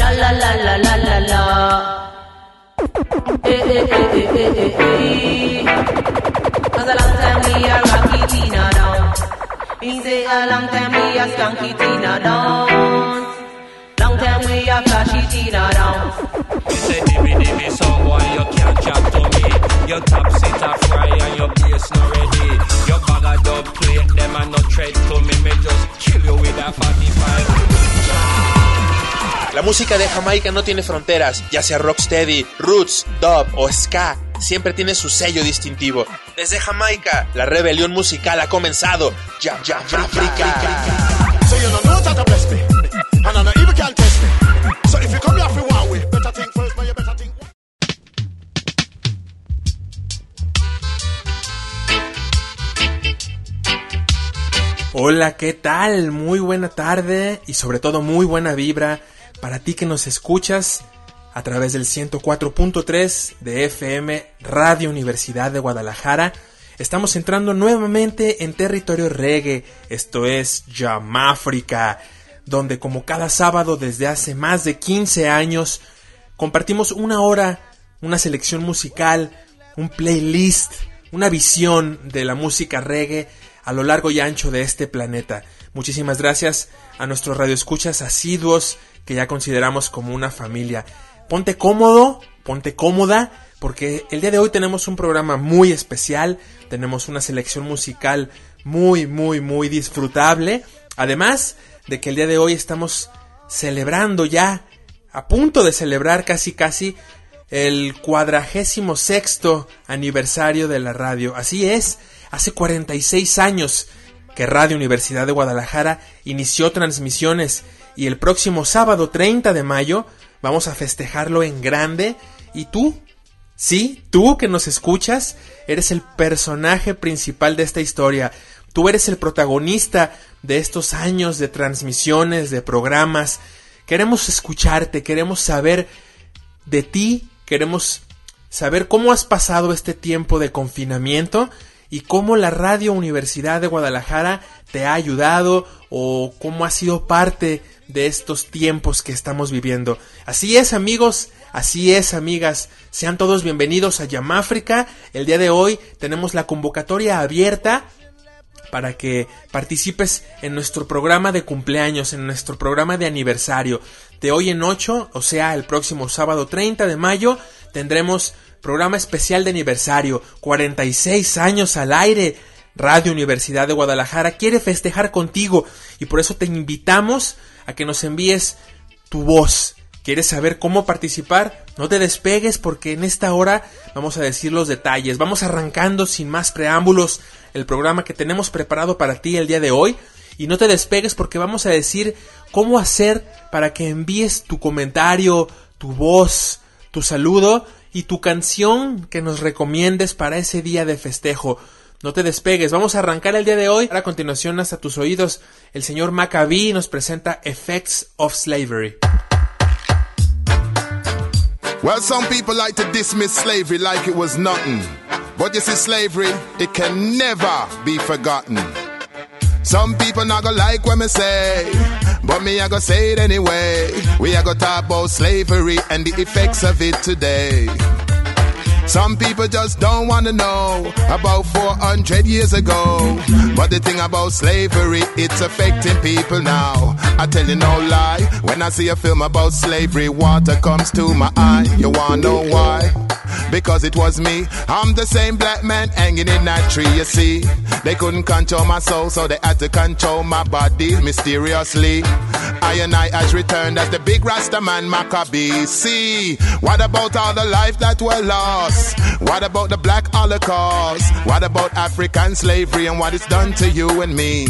La la la la la la la. Eh eh eh eh eh eh eh. Cause a long time we a rocky Tina down. Me say a long time we a skanky Tina down. Long time we a flashy Tina down. You say dimmy dimmy song boy you can't chat to me Your top sit a fry and your bass not ready Your bag of dub plate them a no tread to me Me just kill you with a 45 La música de Jamaica no tiene fronteras, ya sea rocksteady, roots, dub o ska, siempre tiene su sello distintivo. Desde Jamaica, la rebelión musical ha comenzado. Ya, ya, África. Hola, ¿qué tal? Muy buena tarde y sobre todo muy buena vibra para ti que nos escuchas a través del 104.3 de FM Radio Universidad de Guadalajara. Estamos entrando nuevamente en territorio reggae, esto es Yamáfrica, donde como cada sábado desde hace más de 15 años compartimos una hora, una selección musical, un playlist, una visión de la música reggae a lo largo y ancho de este planeta. Muchísimas gracias a nuestros radioescuchas asiduos que ya consideramos como una familia. Ponte cómodo, ponte cómoda, porque el día de hoy tenemos un programa muy especial, tenemos una selección musical muy, muy, muy disfrutable. Además de que el día de hoy estamos celebrando ya, a punto de celebrar casi casi el cuadragésimo sexto aniversario de la radio. Así es, hace 46 años que Radio Universidad de Guadalajara inició transmisiones y el próximo sábado 30 de mayo vamos a festejarlo en grande y tú, sí, tú que nos escuchas, eres el personaje principal de esta historia. Tú eres el protagonista de estos años de transmisiones, de programas. Queremos escucharte, queremos saber de ti, queremos saber cómo has pasado este tiempo de confinamiento y cómo la Radio Universidad de Guadalajara te ha ayudado o cómo ha sido parte de estos tiempos que estamos viviendo. Así es amigos, así es amigas, sean todos bienvenidos a Yamáfrica. El día de hoy tenemos la convocatoria abierta para que participes en nuestro programa de cumpleaños, en nuestro programa de aniversario. De hoy en 8, o sea, el próximo sábado 30 de mayo, tendremos programa especial de aniversario, 46 años al aire. Radio Universidad de Guadalajara quiere festejar contigo y por eso te invitamos a que nos envíes tu voz. ¿Quieres saber cómo participar? No te despegues porque en esta hora vamos a decir los detalles. Vamos arrancando sin más preámbulos el programa que tenemos preparado para ti el día de hoy. Y no te despegues porque vamos a decir cómo hacer para que envíes tu comentario, tu voz, tu saludo y tu canción que nos recomiendes para ese día de festejo. No te despegues, vamos a arrancar el día de hoy. A continuación, hasta tus oídos, el señor Maccabi nos presenta Effects of Slavery. Well, some people like to dismiss slavery like it was nothing. But you see, slavery, it can never be forgotten. Some people not gonna like what me say, but me I gonna say it anyway. We are gonna talk about slavery and the effects of it today. Some people just don't want to know about 400 years ago. But the thing about slavery, it's affecting people now. I tell you no lie, when I see a film about slavery, water comes to my eye. You wanna know why? Because it was me. I'm the same black man hanging in that tree, you see. They couldn't control my soul, so they had to control my body mysteriously. I and I has returned as the big Rasta man Maccabee. See, what about all the life that were lost? What about the black holocaust? What about African slavery and what it's done to you and me?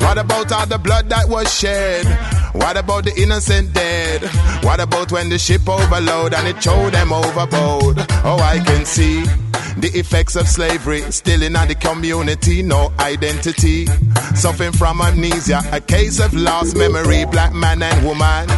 What about all the blood that was shed? What about the innocent dead? What about when the ship overload and it throw them overboard? Oh, I can see the effects of slavery still in the community, no identity. Suffering from amnesia, a case of lost memory, black man and woman.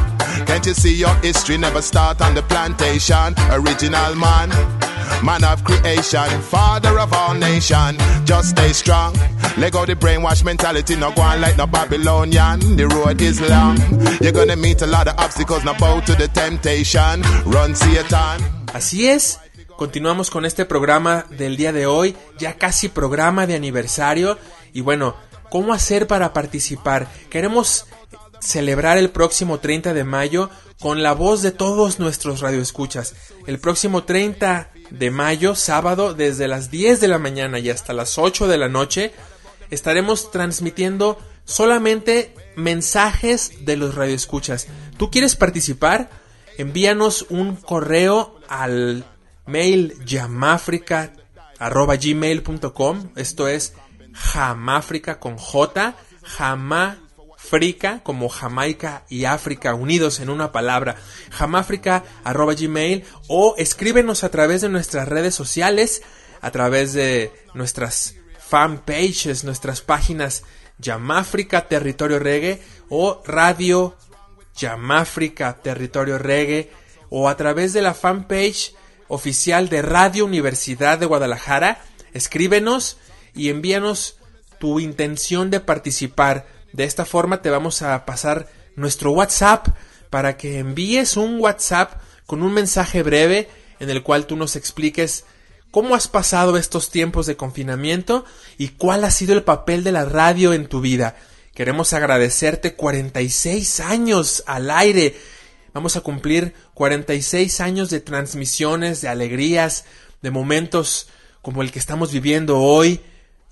Can't you see your history never start on the plantation? Original man. Man of creation, father of all nation. Just stay strong. Let go the brainwash mentality, no go on like no Babylonian. The road is long. You're gonna meet a lot of obstacles, now bow to the temptation. Run Satan. Así es. Continuamos con este programa del día de hoy, ya casi programa de aniversario. Y bueno, ¿cómo hacer para participar? Queremos celebrar el próximo 30 de mayo con la voz de todos nuestros radioescuchas. El próximo 30 de mayo, sábado, desde las 10 de la mañana y hasta las 8 de la noche, estaremos transmitiendo solamente mensajes de los radioescuchas. ¿Tú quieres participar? Envíanos un correo al mail jamafrica.gmail.com Esto es jamafrica con J, como Jamaica y África unidos en una palabra, jamafrica.gmail o escríbenos a través de nuestras redes sociales, a través de nuestras fanpages, nuestras páginas Yamáfrica Territorio Reggae o Radio Yamáfrica Territorio Reggae o a través de la fanpage oficial de Radio Universidad de Guadalajara. Escríbenos y envíanos tu intención de participar. De esta forma te vamos a pasar nuestro WhatsApp para que envíes un WhatsApp con un mensaje breve en el cual tú nos expliques cómo has pasado estos tiempos de confinamiento y cuál ha sido el papel de la radio en tu vida. Queremos agradecerte 46 años al aire Vamos a cumplir 46 años de transmisiones, de alegrías, de momentos como el que estamos viviendo hoy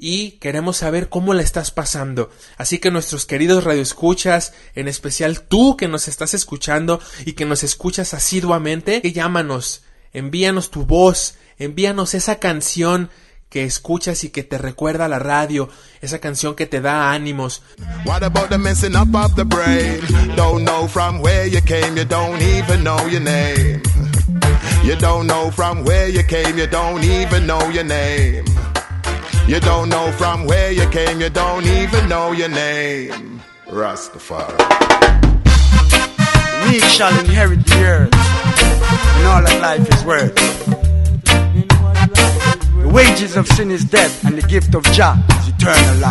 y queremos saber cómo la estás pasando. Así que nuestros queridos radioescuchas, en especial tú que nos estás escuchando y que nos escuchas asiduamente, llámanos, envíanos tu voz, envíanos esa canción que escuchas y que te recuerda a la radio, esa canción que te da ánimos. What about the messing up of the brain? Don't know from where you came, you don't even know your name. You don't know from where you came, you don't even know your name. You don't know from where you came, you don't even know your name. Rastafari. We shall inherit the earth, and all that life is worth. The wages of sin is death, and the gift of Jah is eternal life.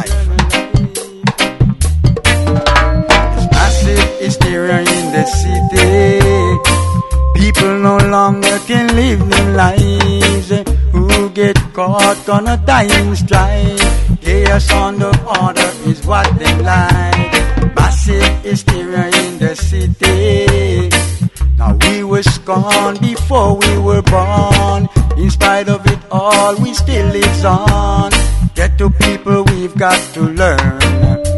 Caught on a dying strike? Chaos on the border is what they like. Massive hysteria in the city. Now we was gone before we were born. In spite of it all, we still lives on. Get to people, we've got to learn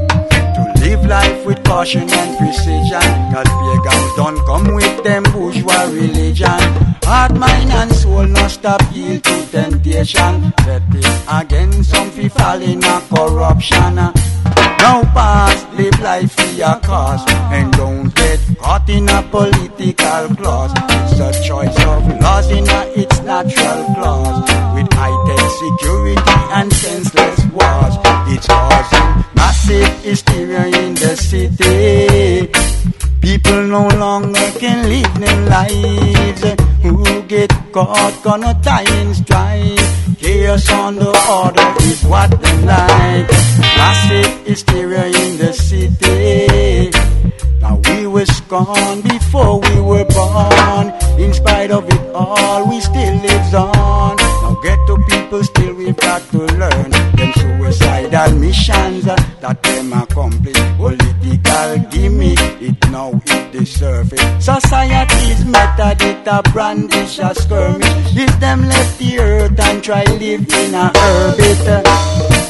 live life with caution and precision. Cause pagans don't come with them bourgeois religion. Heart, mind, and soul not stop yield to temptation. Set it against some fi fall in a corruption. Now pass, live life for your cause, and don't get caught in a political clause. It's a choice of laws in a its natural clause, with high-tech security and hysteria in the city. People no longer can live their lives. Who get caught gonna die in strife. Chaos on the order is what they like. Massive hysteria in the city. Now we was gone before we were born. In spite of it all, we still lives on. Now ghetto people still we've got to learn. Suicidal missions uh, that them accomplish. Political gimmick, it now hit the surface. Society's method, it a brandish a skirmish. If them left the earth and try live in a orbit.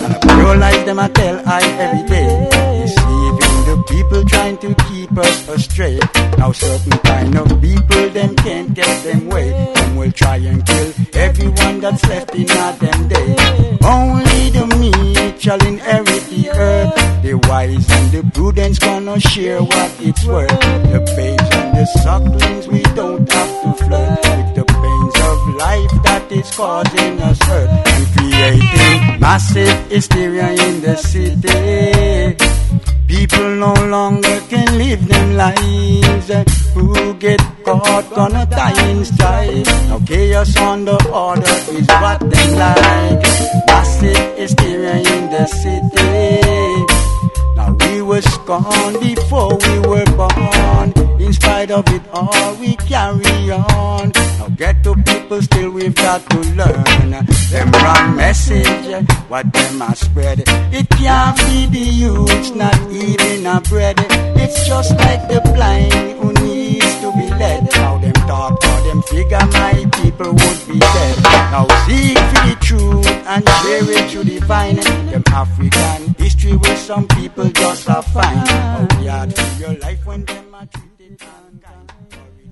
And pure lies them I tell I every day. Deceiving the people trying to keep us astray. Now certain kind of people them can't get them way. Them will try and kill everyone that's left in a them day. Shall inherit the earth. The wise and the prudence gonna share what it's worth. The babes and the sucklings we don't have to flirt with the pains of life that is causing us hurt and creating massive hysteria in the city. People no longer can live them lives. Eh, who get caught gonna die in strife. Now chaos on the order is what they like. Massive hysteria in the city. Now we was gone before we were born. In spite of it all, we carry on. Now ghetto people still we've got to learn. Them wrong message, what them are spread. It can't be the youth, not even a bread. It's just like the blind who needs to be led. Them African history some people just fine.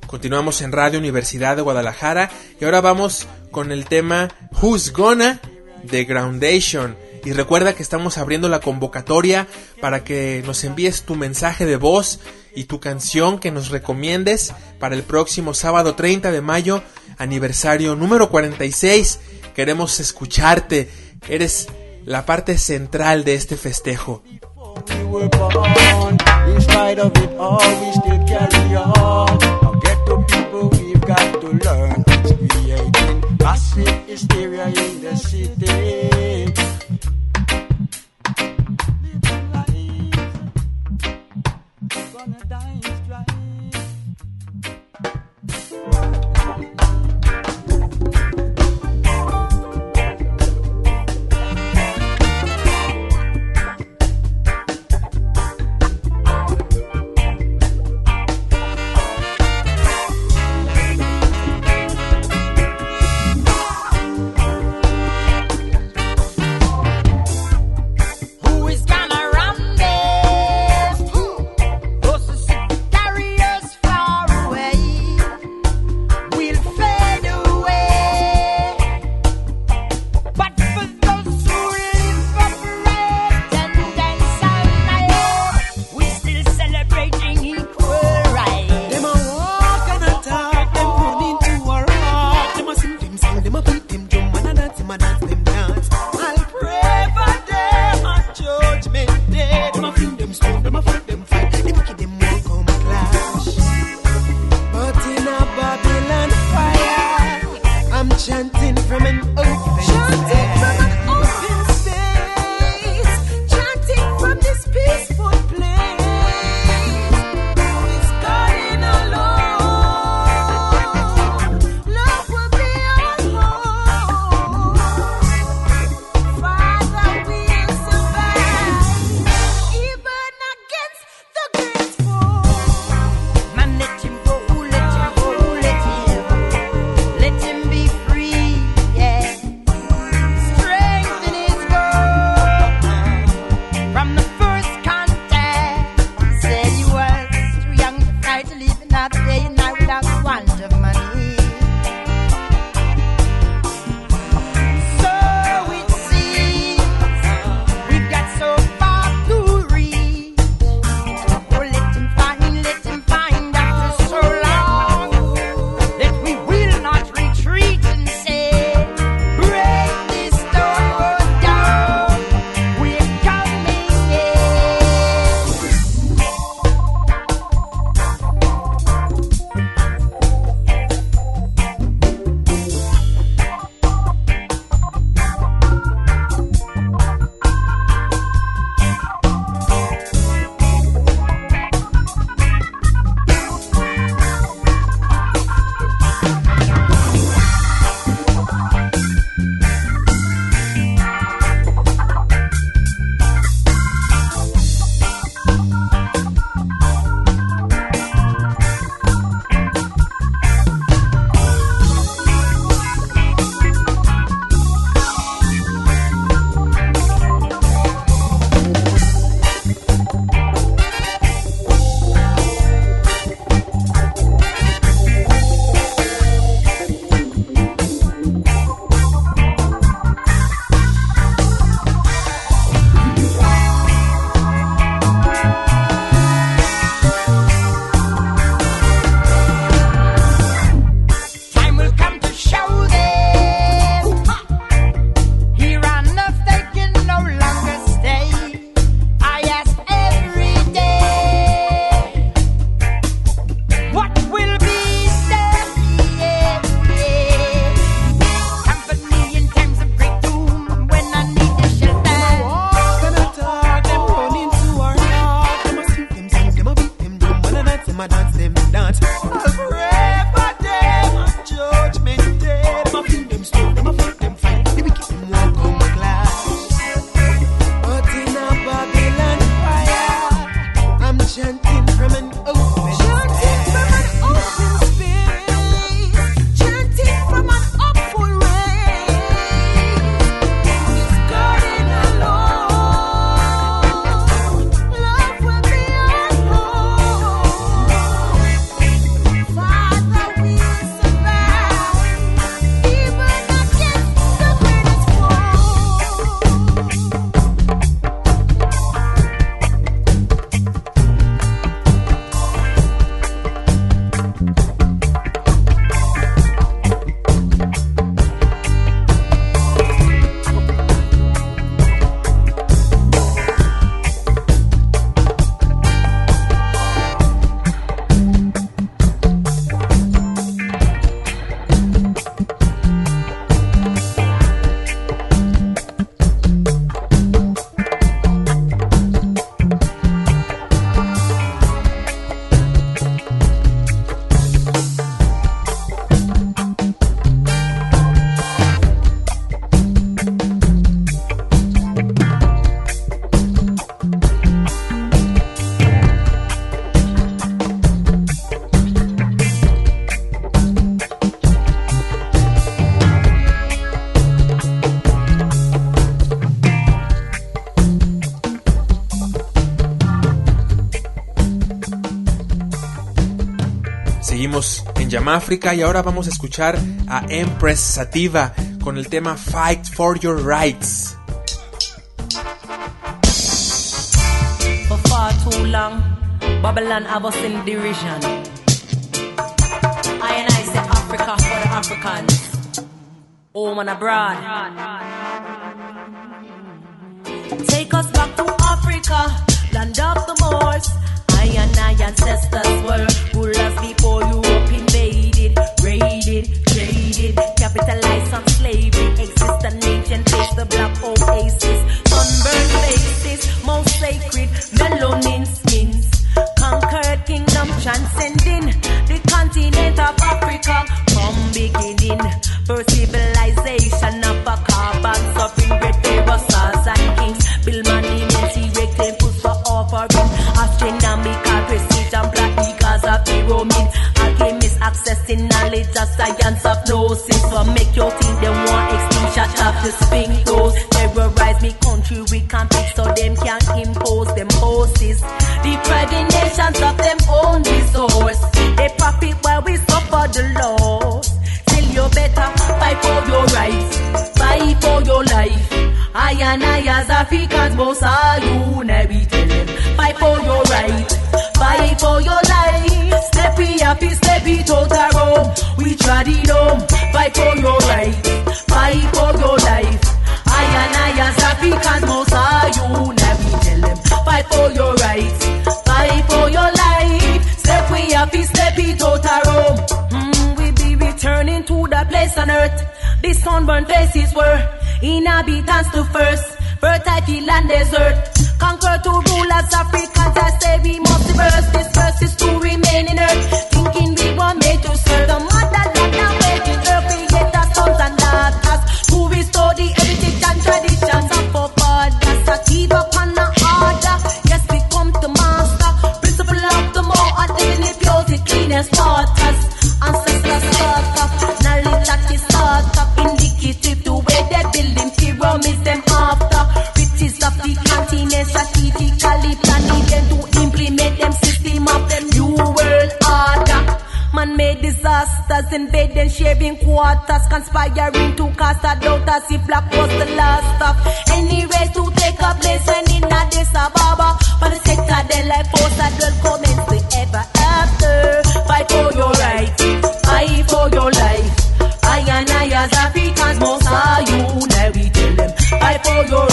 Continuamos en Radio Universidad de Guadalajara y ahora vamos con el tema Who's Gonna de Groundation. Y recuerda que estamos abriendo la convocatoria para que nos envíes tu mensaje de voz y tu canción que nos recomiendes para el próximo sábado 30 de mayo, aniversario número 46. Queremos escucharte. Eres la parte central de este festejo. Seguimos en Yamáfrica y ahora vamos a escuchar a Empress Sativa con el tema Fight for Your Rights. For far too long, Babylon have us in derision. I and I say Africa for the Africans, home and abroad. Take us back to Africa, land of the Moors. I and I ancestors were the black oasis, sunburned faces, most sacred, melanin skins. Conquered kingdom transcending the continent of Africa from beginning. First civilization of a carbon suffering great pharaohs, stars and kings. Build monuments, erect temples for offering. Astronomical precision, black eagles of pyramid. Alchemists accessing knowledge of science of gnosis. For make you think they want extinction of the spring toes. Terrorize me country, we can't fix so them can impose them poses. Depriving nations of them own resource. They profit while we suffer the loss. Still you better fight for your rights, fight for your life. I and I as Africans, most are you, now we tell them. Fight for your right, fight for your We tried it home, fight for your right, fight for your life. I and I as Africans, most are you, we tell them. Fight for your right, fight for your life. Step we happy, step it out a room. Mm, we be returning to the place on earth. The sunburned places were inhabitants to first. Fertile field and desert. Conquer to rule as Africans. I say we must reverse. This verse is to remain in earth. Thinking we Perdón disasters, invading, sharing quarters, conspiring to cast a doubt as if black was the last stop. any race to take a place when in Addis Ababa. For the sector, they like force oh, and will commence the ever after. Fight for your rights, fight for your life. I and I as Africans must are you, now we tell them. Fight for your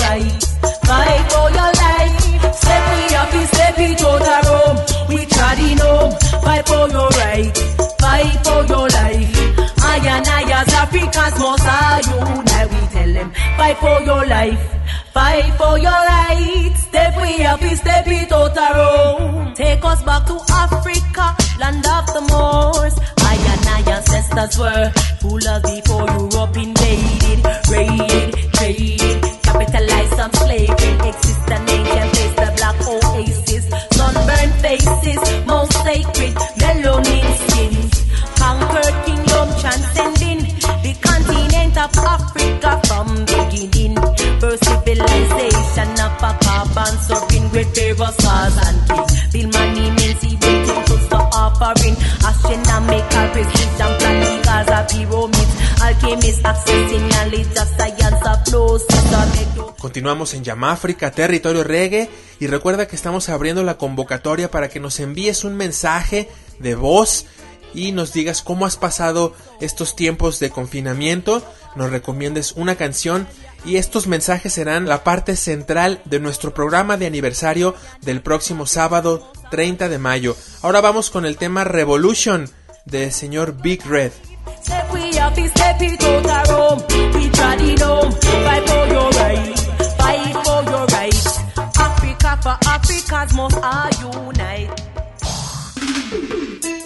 fight for your life. Fight for your rights. Step we up, step it out our own. Take us back to Africa, land of the Moors. I and my ancestors were rulers before Europe invaded, raided, traded, capitalized on slavery. Exist an ancient place, the black oasis, sunburned faces, most sacred. Continuamos en Yamáfrica, territorio reggae, y recuerda que estamos abriendo la convocatoria para que nos envíes un mensaje de voz y nos digas cómo has pasado estos tiempos de confinamiento, nos recomiendes una canción y estos mensajes serán la parte central de nuestro programa de aniversario del próximo sábado 30 de mayo. Ahora vamos con el tema Revolution del señor Big Red.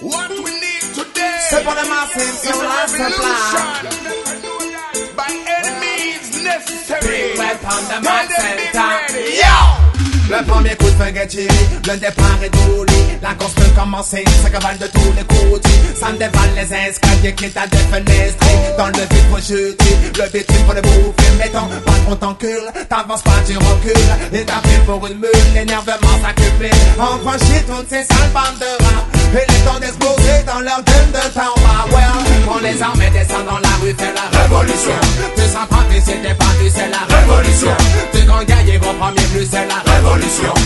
What we need today necessary. Bring weapon the mad center. Yo! Le premier coup de feu est le départ est roulé. La course peut commencer, ça cavale de tous les côtés. Ça dévale les escaliers qui t'a défenestré. Dans le vide pour jeter, le bitume pour le bouffer. Mais ton patron t'encule, t'avances pas, tu recules. Et t'as pris pour une mule, l'énervement s'accumule. Enfin chier toutes ces sales bandes de rats. Et les temps d'exploser dans leur gueule de temps. Bah ouais, on les armes et descend dans la rue, fait la révolution. Tu seras pas vu, c'est pas vu, c'est la révolution. Tu gagner vos premiers plus, c'est la révolution.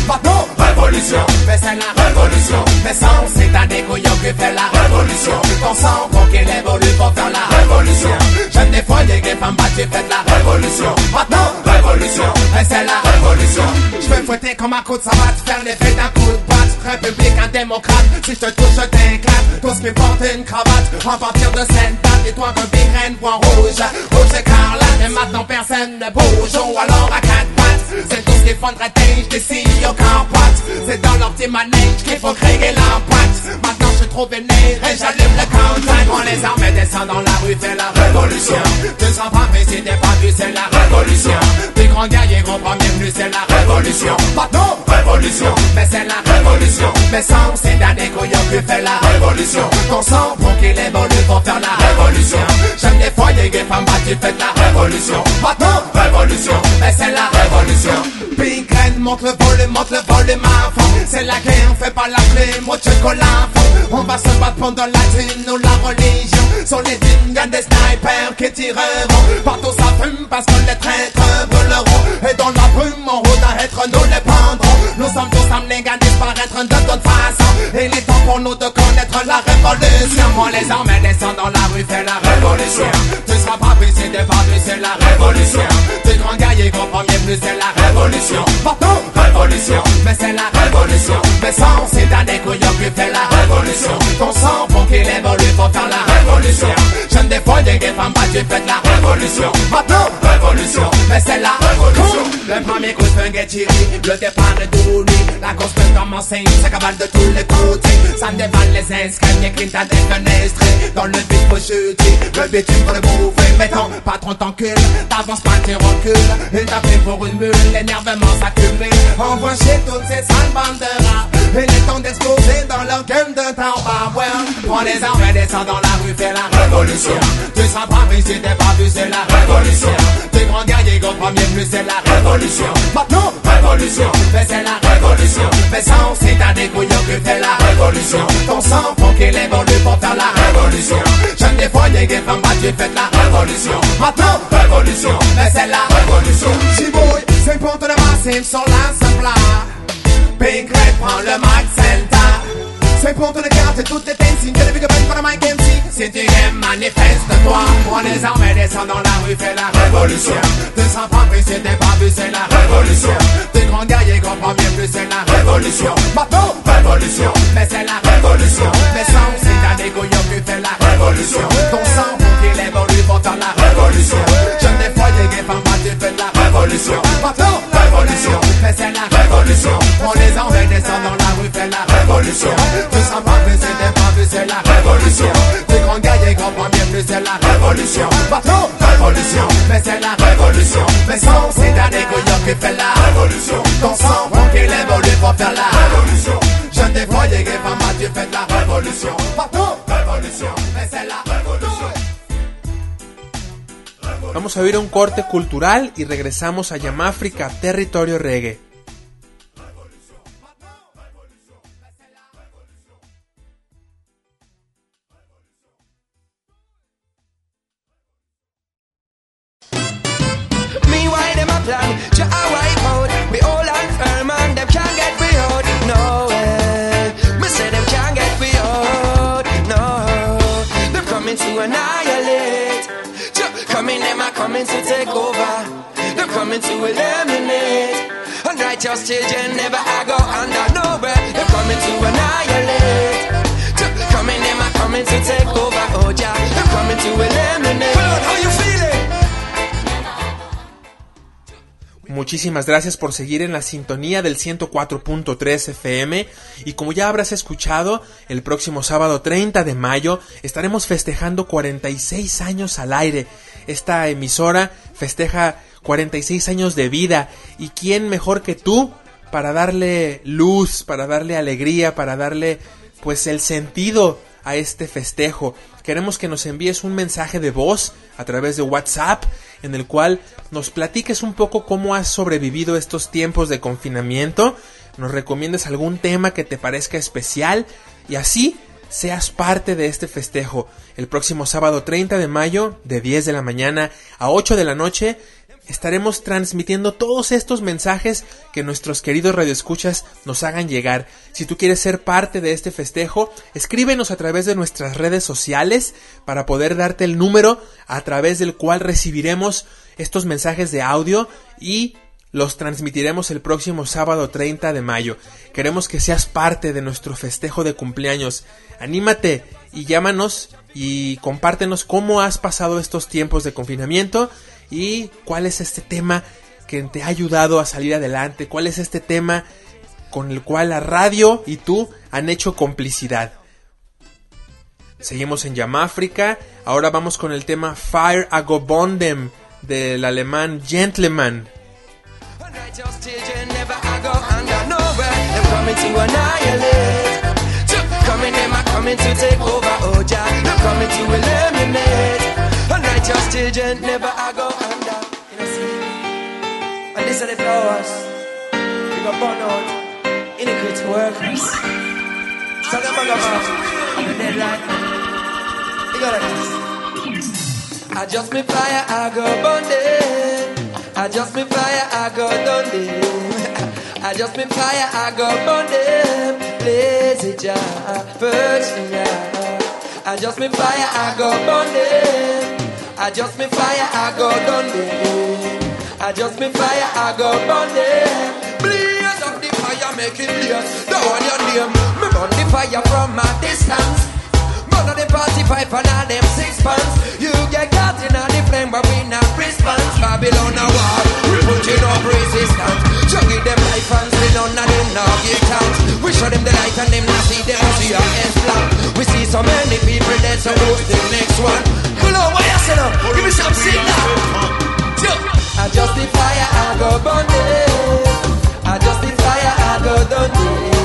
Bateau, révolution. Mais c'est la révolution. Mais sans, c'est un découillon qui fait la révolution. Ton sang pour qu'il évolue pour faire la révolution. J'aime des foyers, des femmes battues, faites la révolution. Maintenant, révolution. Mais c'est la révolution. Je vais fouetter comme un coup de savate, faire l'effet d'un coup de batte. Républicain démocrate, si je te touche, je t'éclate. Tous qui portent une cravate, à partir de date, et toi que Biren, point rouge, rouge écarlate. Et maintenant personne ne bouge, ou alors à quatre pattes. C'est tous qui font de des CEO capotes. C'est dans leur manège qu'il faut créer l'impact. Maintenant je suis trop vénère et j'allume le countdown. Quand les armées descendent dans la rue, c'est la révolution. Tu seras pas vu si t'es pas vu, c'est la révolution. Des grands guerriers, gros premier venu, c'est la révolution. Maintenant, révolution, mais c'est la révolution. Mais sans, c'est d'un qui fait la révolution? Ton sang pour qu'il évolue pour faire la révolution. J'aime les les femmes battues, faites la révolution. Maintenant, révolution, mais c'est la révolution. Big Red monte le volume, monte le volume à fond. C'est la guerre, fais pas la clé, moi fond. On va se battre pendant la dîne ou la religion. Sur les dînes, y'a des snipers qui tireront. Partout ça fume parce que les traîtres voleront. Et dans la brume, en route à être, nous les prendrons. Nous sommes tous amenés à disparaître de toute façon. Il est temps pour nous de connaître la révolution. Moi les armées descendent dans la rue, fais la c'est la révolution. Partout, révolution, mais c'est la révolution. Mais sans, c'est un qui fait la révolution. Ton sang pour qu'il évolue pour faire la révolution. J'aime des foyers, des femmes battues, faites la révolution. Maintenant, révolution, mais c'est la révolution. Le premier coup de feu est tiré, le départ est douloureux. La course peut commencer, ça cavale de tous les côtés. Ça dévale les escaliers, qui t'a défenestré. Dans le vide pour le bitume pour le bouffer. Mais ton patron t'encule, t'avances pas, tu recules. Il t'a pris pour une mule, l'énervement s'accumule. Envoie chez toutes ces sales bandes de rats. Il est temps d'exploser dans leur game de ouais, prends les armes et descends dans la rue, fais la révolution. Tu seras pas vu si t'es pas vu, c'est la révolution. T'es grand guerrier, grand premier plus, c'est la révolution. Maintenant, révolution, mais c'est la révolution. Mais sans, c'est un découillon qui fait la révolution. Ton sang pour qu'il évolue pour faire la révolution. J'aime des foyers, des femmes battues, faites la révolution. Maintenant, révolution, mais c'est la révolution. Chibouille, c'est pour te le masser sur la simple. Big Red prend le mic Sei punto negato e tutte tensi Incredibile che penso oramai che MC Senti che manifesta toi Prends les armes et descends dans la rue, fais la révolution. Te sens pas pris si t'es pas vu, c'est la révolution. T'es grand guerrier, grand premier plus, c'est la révolution. Ma révolution Mais c'est la révolution. Mais sans si t'as des couillons, tu fais la révolution. Ton sang pour qu'il évolue, pour la révolution. J'aime des foyers, gay, femmes, tu fais la révolution. Ma peau, révolution, mais c'est la révolution. On les envoie, descend dans la rue, fait la révolution. Tu seras pas vu, si t'es pas vu, c'est la révolution. T'es grand guerrier, grand premier Et c'est la révolution, pas trop révolution, mais c'est la révolution. Mais sans c'est derniers couillons qui fait la révolution. Ton sang, pour qu'il évolue pour faire la révolution. Je te voyais que maman, tu fais la révolution. Pas trop révolution, mais c'est la révolution. Vamos a oír un corte cultural y regresamos a Yamáfrica, territorio reggae. They're coming to eliminate. Unrighteous children never I go under nowhere. They're coming to annihilate. Ju- Coming, them are coming to take over. Oh, yeah. They're coming to eliminate. Well, how you feeling? Muchísimas gracias por seguir en la sintonía del 104.3 FM y como ya habrás escuchado, el próximo sábado 30 de mayo estaremos festejando 46 años al aire. Esta emisora festeja 46 años de vida y quién mejor que tú para darle luz, para darle alegría, para darle pues el sentido a este festejo. Queremos que nos envíes un mensaje de voz a través de WhatsApp en el cual nos platiques un poco cómo has sobrevivido estos tiempos de confinamiento, nos recomiendes algún tema que te parezca especial y así seas parte de este festejo. El próximo sábado 30 de mayo, de 10 de la mañana a 8 de la noche, estaremos transmitiendo todos estos mensajes que nuestros queridos radioescuchas nos hagan llegar. Si tú quieres ser parte de este festejo, escríbenos a través de nuestras redes sociales para poder darte el número a través del cual recibiremos estos mensajes de audio y los transmitiremos el próximo sábado 30 de mayo. Queremos que seas parte de nuestro festejo de cumpleaños. Anímate y llámanos y compártenos cómo has pasado estos tiempos de confinamiento y cuál es este tema que te ha ayudado a salir adelante, cuál es este tema con el cual la radio y tú han hecho complicidad. Seguimos en Yamáfrica, ahora vamos con el tema Fire a Go Bondem del alemán Gentleman. Unrighteous children never I go under Jah. You know? And these are the flowers. We got burn out. Iniquity workers. So them are going to deadline. You got like. I just me fire, I go burn. I just me fire, I go done. I just me fire, I go burn them. Lazy first yeah. I just me fire, I go burn. I just me fire, I go done them. I just me fire, I go burn them. Blaze up the fire, make it blaze. Don't want your name. Me burn the fire from a distance. Burn the party pipe and all them six pants. You get caught in all the flame, but we not response. Babylon a war, we putting up resistance. Give them life and say none of them now give thanks. We show them the light and them not see them see our ends black. We see so many people dead, so who's the next one? Pull on, what you say now? Give me some signal. I just the fire, I go burn it. I just the fire, I go it.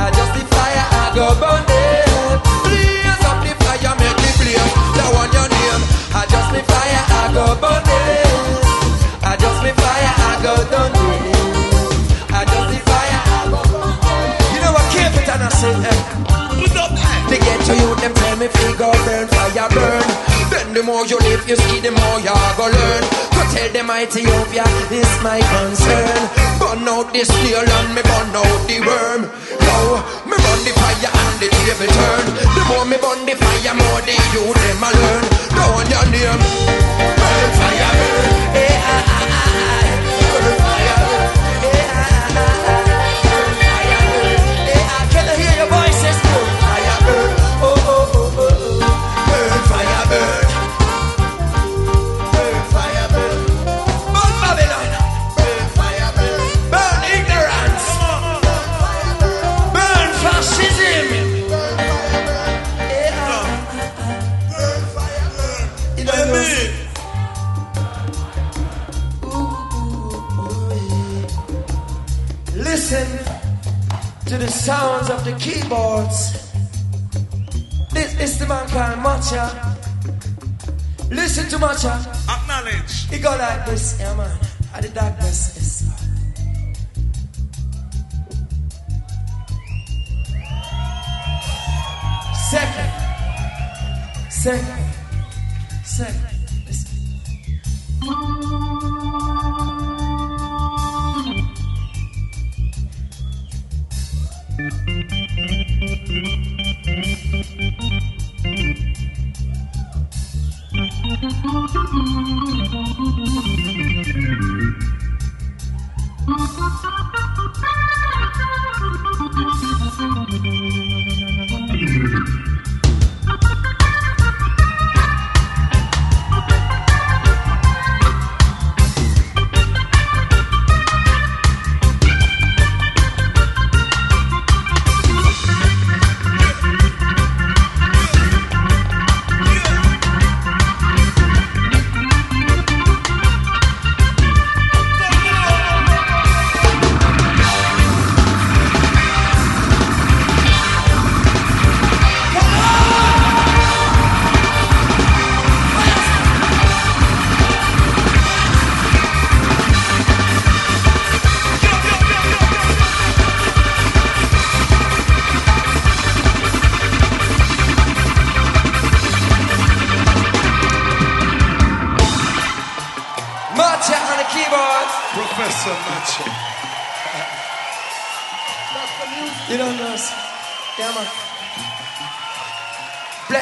I just the fire, I go burn it. Blaze up the fire, make the blaze. That one your name. I just the fire, I go burn. I just the fire, I go done. I just the fire, I go burn. You know what, keep it and I say, eh. They get to you, them tell me fi go burn, fire burn. Then the more you live, you see, the more you go learn. Go tell them Ethiopia, this my concern. Burn out this steel and me burn out the worm. Yo, me burn the fire and the table turn. The more me burn the fire, more the youth them a learn. Know your name. Burn fire burn. Eh, ah. Burn fire burn. Ah, ah, I did man, at the darkness.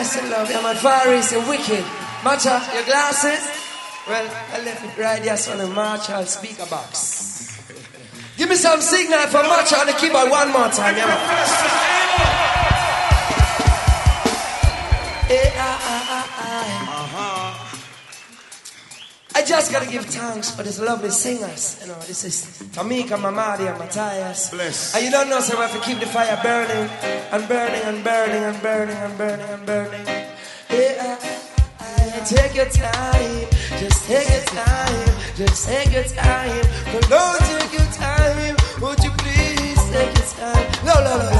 Blessed love, yeah, man. Faris, you're wicked. Matcha, your glasses? Well, I left it right there so on the Marshall speaker box. Give me some signal for Matcha on the keyboard one more time, yeah, man. Ah, ah, ah, ah. I just gotta give thanks for these lovely singers. You know, this is Tamika, Mamadi, and Matthias. Bless. And you don't know, so we have to keep the fire burning and burning and burning and burning and burning and burning. Yeah, take your time, just take your time, just take your time. But don't take your time, would you please take your time? No, no, no.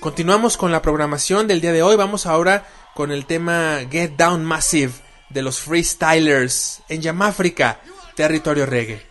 Continuamos con la programación del día de hoy. Vamos ahora con el tema Get Down Massive de los Freestylers en Yamáfrica, territorio reggae.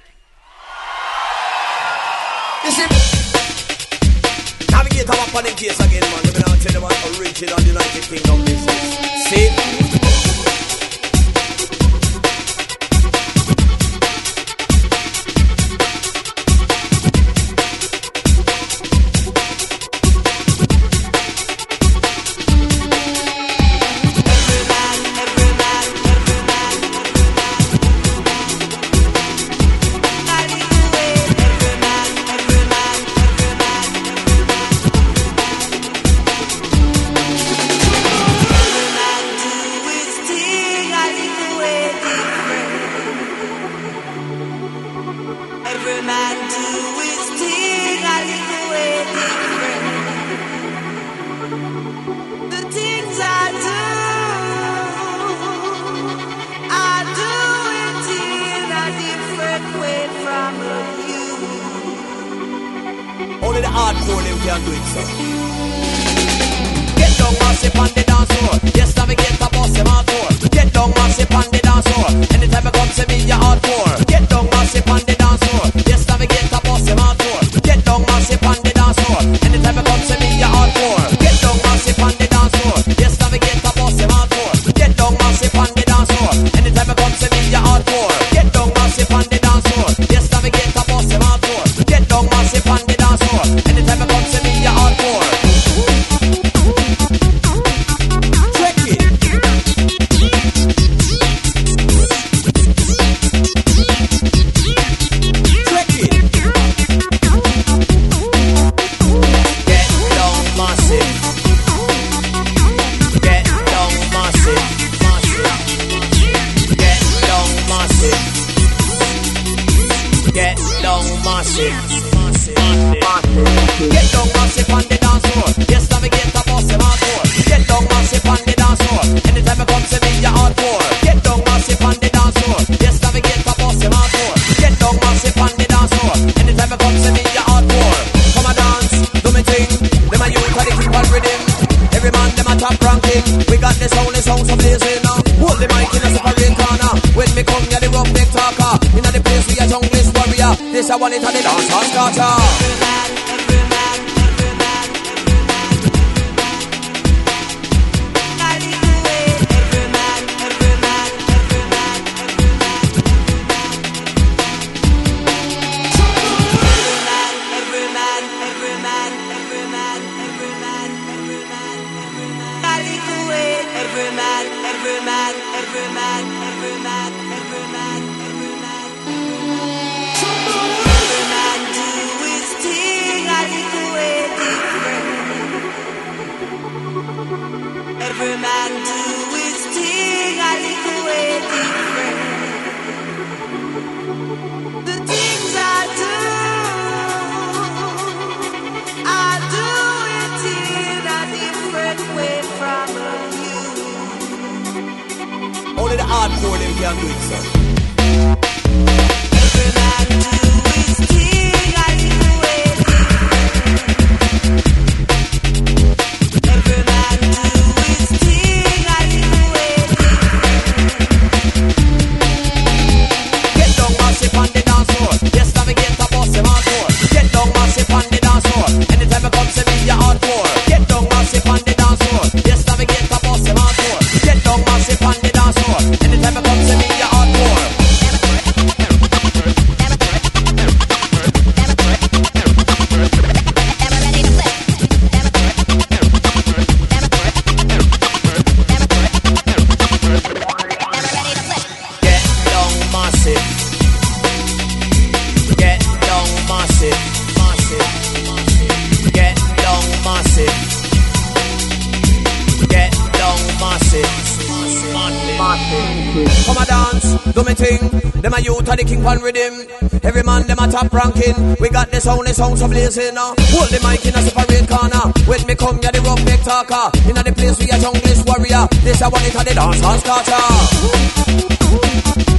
Every man them a top ranking. We got the sound, the sound so blazing. Uh. Hold the mic in a separate corner. When me come, yeah the rock neck talker. Uh. Inna the place we a junglist warrior. This I want it a the dance hall starter.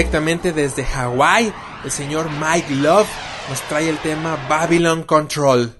Directamente desde Hawái, el señor Mike Love nos trae el tema Babylon Control.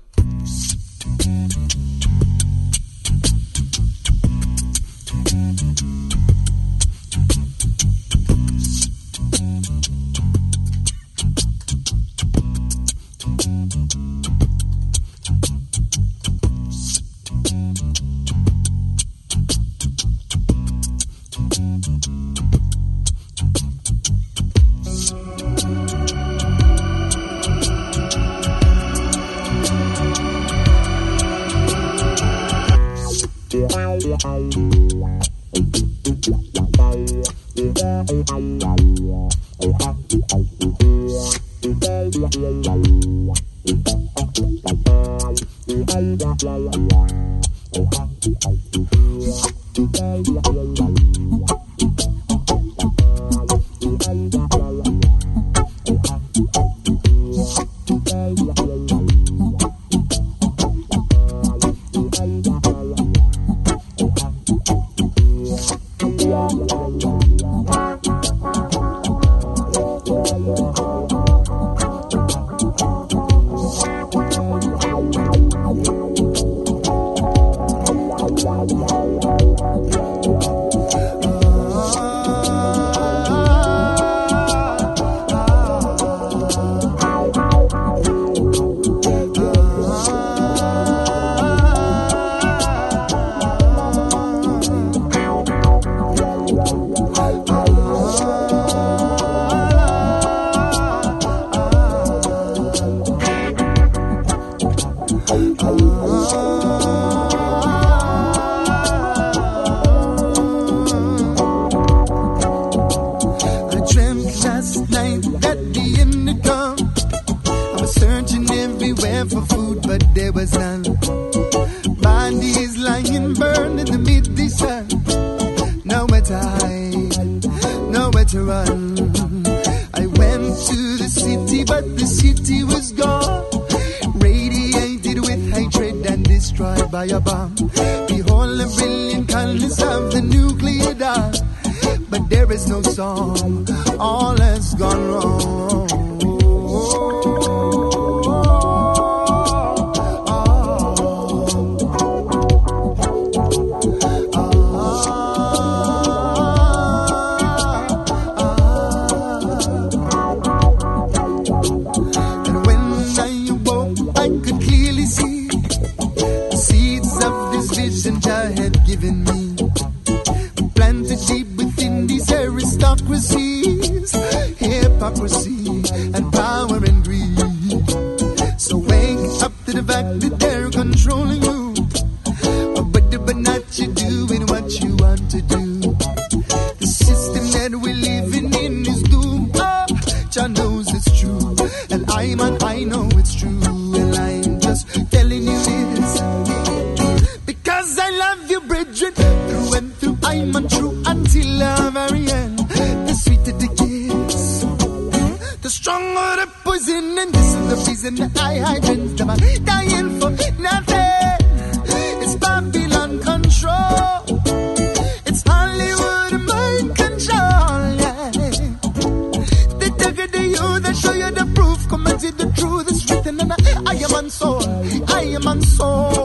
soul. I am on soul.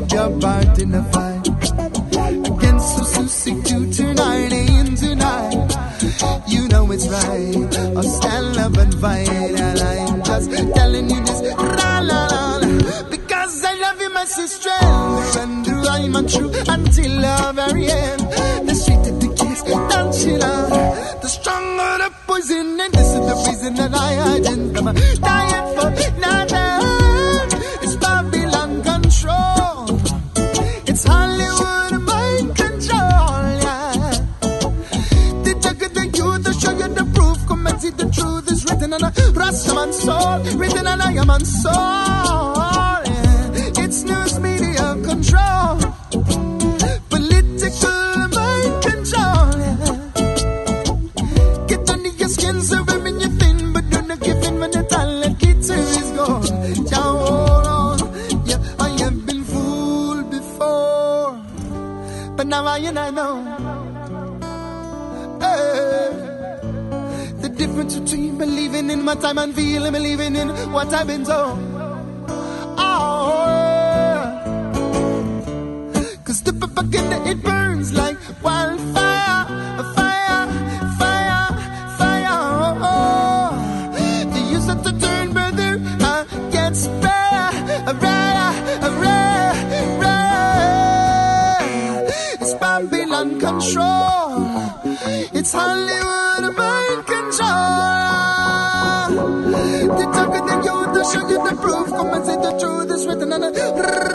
up your bar, in a fight against the Susie to tonight in tonight. You know it's right. I'll stand up and fight, and I'm just telling you this. La la la, la. because I love you, my sister. And I'm untrue until the very end. The sweeter the kiss, don't you know? The stronger the poison, and this is the reason that I hide in. I'm for. and soul, written on I am and soul. Yeah. It's news media control. taking my time and feeling me in what I've been told. Oh, cause the propaganda it burns like wildfire, fire, fire, fire. Oh, oh. You used to turn, brother, against can't spare a. It's Babylon control, it's Hollywood burn. The proof. See the truth is written on the.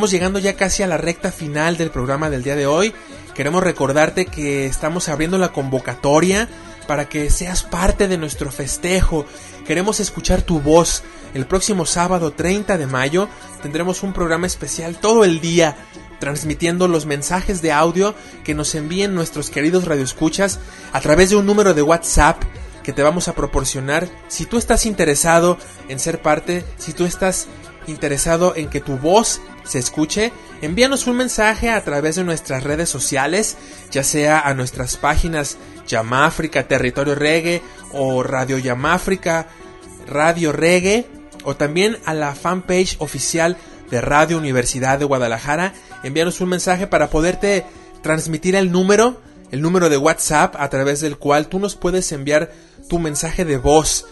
Vamos llegando ya casi a la recta final del programa del día de hoy. Queremos recordarte que estamos abriendo la convocatoria para que seas parte de nuestro festejo. Queremos escuchar tu voz. El próximo sábado 30 de mayo tendremos un programa especial todo el día transmitiendo los mensajes de audio que nos envíen nuestros queridos radioescuchas a través de un número de WhatsApp que te vamos a proporcionar. Si tú estás interesado en ser parte, si tú estás interesado en que tu voz se escuche, envíanos un mensaje a través de nuestras redes sociales, ya sea a nuestras páginas Yamáfrica Territorio Reggae o Radio Yamáfrica Radio Reggae o también a la fanpage oficial de Radio Universidad de Guadalajara. Envíanos un mensaje para poderte transmitir el número, el número de WhatsApp a través del cual tú nos puedes enviar tu mensaje de voz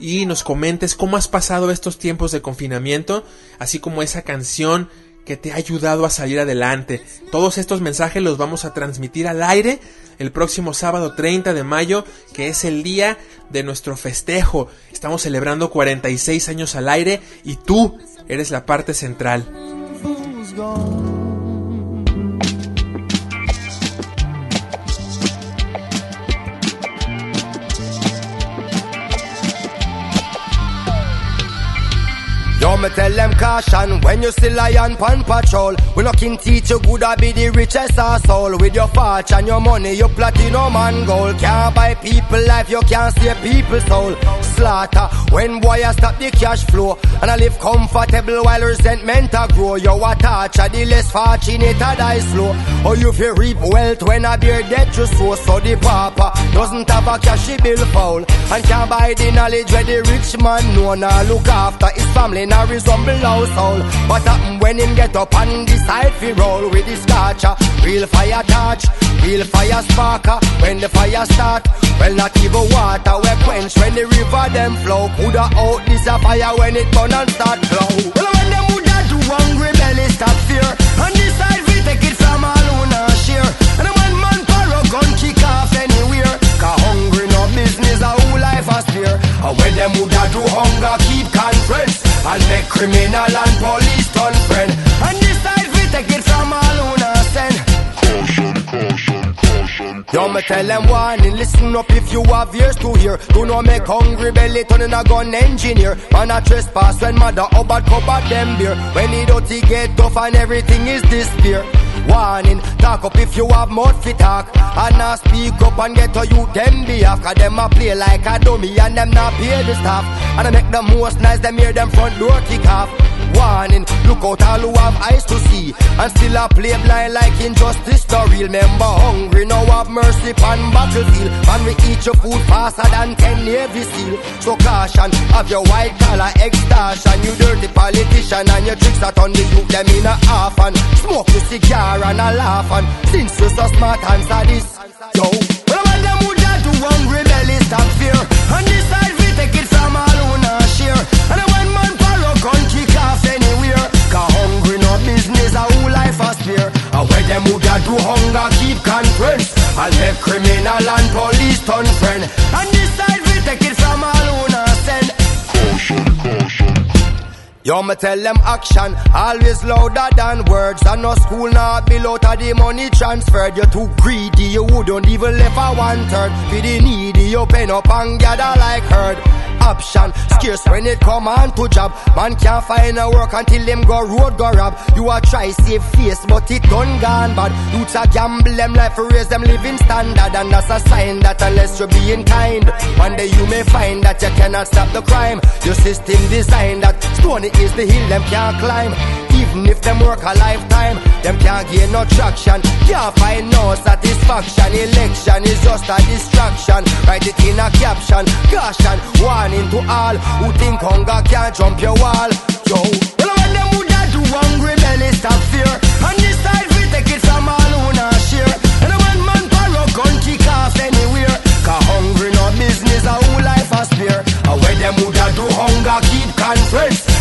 y nos comentes cómo has pasado estos tiempos de confinamiento, así como esa canción que te ha ayudado a salir adelante. Todos estos mensajes los vamos a transmitir al aire el próximo sábado 30 de mayo, que es el día de nuestro festejo. Estamos celebrando 46 años al aire y tú eres la parte central. Me tell them caution when you see lion pan patrol. We no king teach you good I be the richest asshole. With your fortune, your money, your platinum and gold. Can't buy people life, you can't save people soul. Slaughter when boy I stop the cash flow. And I live comfortable while resentment a grow. You a torture, the less fortunate a die slow. Or you feel reap wealth when I bear debt you sow. So the papa doesn't have a cashy bill foul. And can't buy the knowledge where the rich man know. Now look after his family, now resemble household. What happen when him get up and decide fi roll with his scotcher? Real fire touch, real fire sparker. When the fire start, well not even water we quench when the river them flow. Coulda out this a fire when it burn and start blow. Well when them woulda do hungry belly stop fear and decide we take it tell them warning, listen up if you have ears to hear. Do not make hungry belly turn in a gun engineer. Man a trespass when mother about cover them beer. When the dirty get tough and everything is despair. Warning, talk up if you have mouth fit talk. And now speak up and get to you them be off. Cause them a play like a dummy and them not pay the staff. And I make the most nice, them hear them front door kick off. Warning, look out all who have eyes to see. And still a play blind like injustice the real Remember hungry, now have mercy on battlefield. And we eat your food faster than 10 Navy SEAL. So caution, have your white collar extortion. You dirty politician and your tricks that on the youth them in a half And smoke your cigar and a laugh And since you so smart answer this. Yo, well when them would do hungry belly stop fear. And decide we take it do hunger keep conference. And make criminal and police turn friend. And decide Yo, me tell them action, always louder than words. And no school not below to the money transferred. You're too greedy, you wouldn't even left a one third. For the needy, you pen up and gather like herd. Option, scarce when it come on to job. Man can't find a work until them go road go rob. You a try save face, but it done gone bad. Youths a gamble them life raise them living standard. And that's a sign that unless you're being kind, one day you may find that you cannot stop the crime. Your system designed that stony is the hill them can't climb. Even if them work a lifetime, them can't gain no traction. Can't find no satisfaction. Election is just a distraction. Write it in a caption. Caution, warning to all who think hunger can't jump your wall. Yo,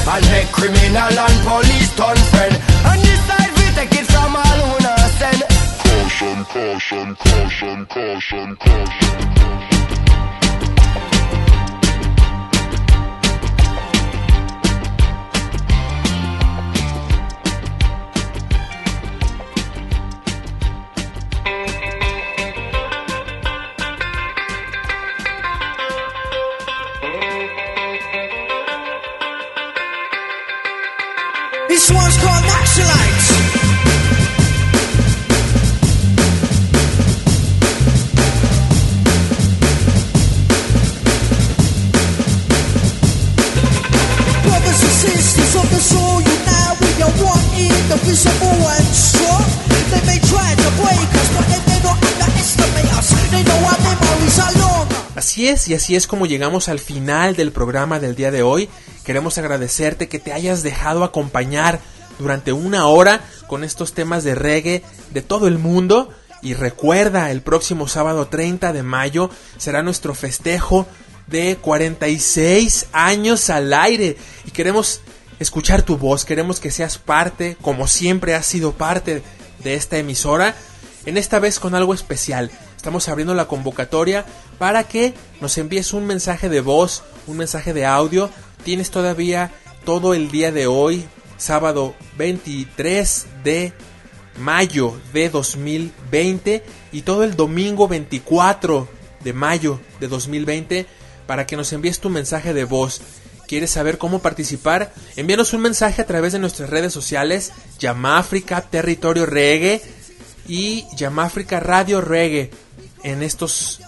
and make criminal and police turn friend. And side, we take it from all who not send. Caution, caution, caution, caution, caution. This one's called and sisters of the soul, unite we are one. They may try to break us, but they may not underestimate us. They know our memories are. Así es, y así es como llegamos al final del programa del día de hoy. Queremos agradecerte que te hayas dejado acompañar durante una hora con estos temas de reggae de todo el mundo. Y recuerda, el próximo sábado 30 de mayo será nuestro festejo de 46 años al aire. Y queremos escuchar tu voz, queremos que seas parte, como siempre has sido parte de esta emisora, en esta vez con algo especial. Estamos abriendo la convocatoria para que nos envíes un mensaje de voz, un mensaje de audio. Tienes todavía todo el día de hoy, sábado 23 de mayo de 2020 y todo el domingo 24 de mayo de 2020 para que nos envíes tu mensaje de voz. ¿Quieres saber cómo participar? Envíanos un mensaje a través de nuestras redes sociales, Yamáfrica Territorio Reggae y Yamáfrica Radio Reggae. En estos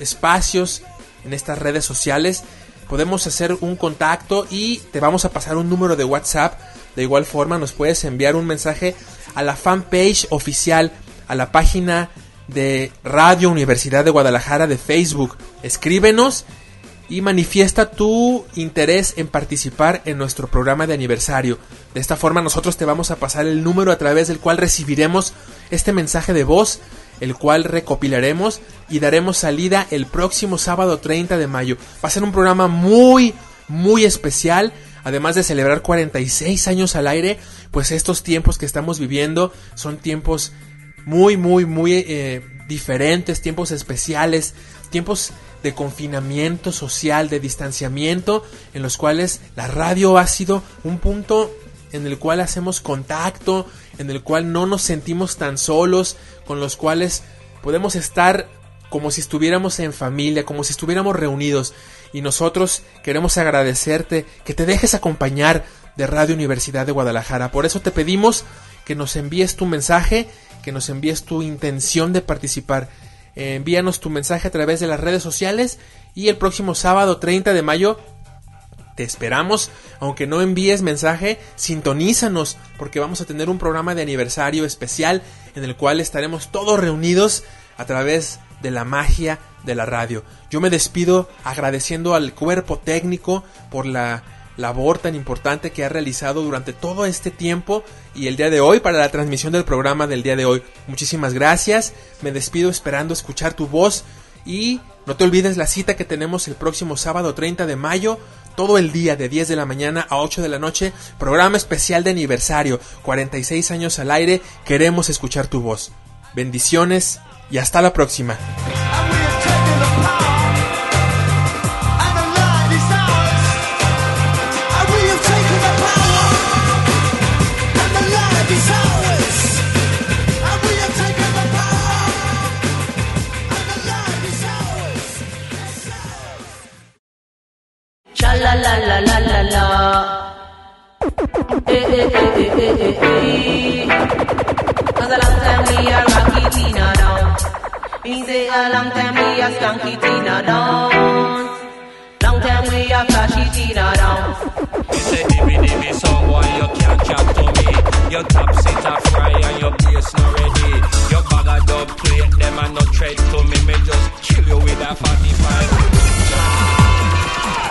espacios, en estas redes sociales, podemos hacer un contacto y te vamos a pasar un número de WhatsApp. De igual forma, nos puedes enviar un mensaje a la fanpage oficial, a la página de Radio Universidad de Guadalajara de Facebook. Escríbenos y manifiesta tu interés en participar en nuestro programa de aniversario. De esta forma nosotros te vamos a pasar el número a través del cual recibiremos este mensaje de voz, el cual recopilaremos y daremos salida el próximo sábado 30 de mayo. Va a ser un programa muy, muy especial. Además de celebrar 46 años al aire, pues estos tiempos que estamos viviendo son tiempos muy, muy, muy eh, diferentes, tiempos especiales, tiempos de confinamiento social, de distanciamiento, en los cuales la radio ha sido un punto en el cual hacemos contacto, en el cual no nos sentimos tan solos, con los cuales podemos estar como si estuviéramos en familia, como si estuviéramos reunidos. Y nosotros queremos agradecerte que te dejes acompañar de Radio Universidad de Guadalajara. Por eso te pedimos que nos envíes tu mensaje, que nos envíes tu intención de participar. Eh, envíanos tu mensaje a través de las redes sociales y el próximo sábado 30 de mayo te esperamos, aunque no envíes mensaje, sintonízanos porque vamos a tener un programa de aniversario especial en el cual estaremos todos reunidos a través de la magia de la radio. Yo me despido agradeciendo al cuerpo técnico por la labor tan importante que ha realizado durante todo este tiempo y el día de hoy para la transmisión del programa del día de hoy. Muchísimas gracias, me despido esperando escuchar tu voz y no te olvides la cita que tenemos el próximo sábado 30 de mayo, todo el día de 10 de la mañana a 8 de la noche, programa especial de aniversario, 46 años al aire, queremos escuchar tu voz. Bendiciones y hasta la próxima. Cause a long time we a rocky Tina down. Me say a long time we a skanky Tina down. Long time we a flashy Tina down. You say dimmy dimmy boy you can't chat to me Your top seat a fry and your bass not ready Your bag of dub plate them a no tread to me Me just kill you with a 45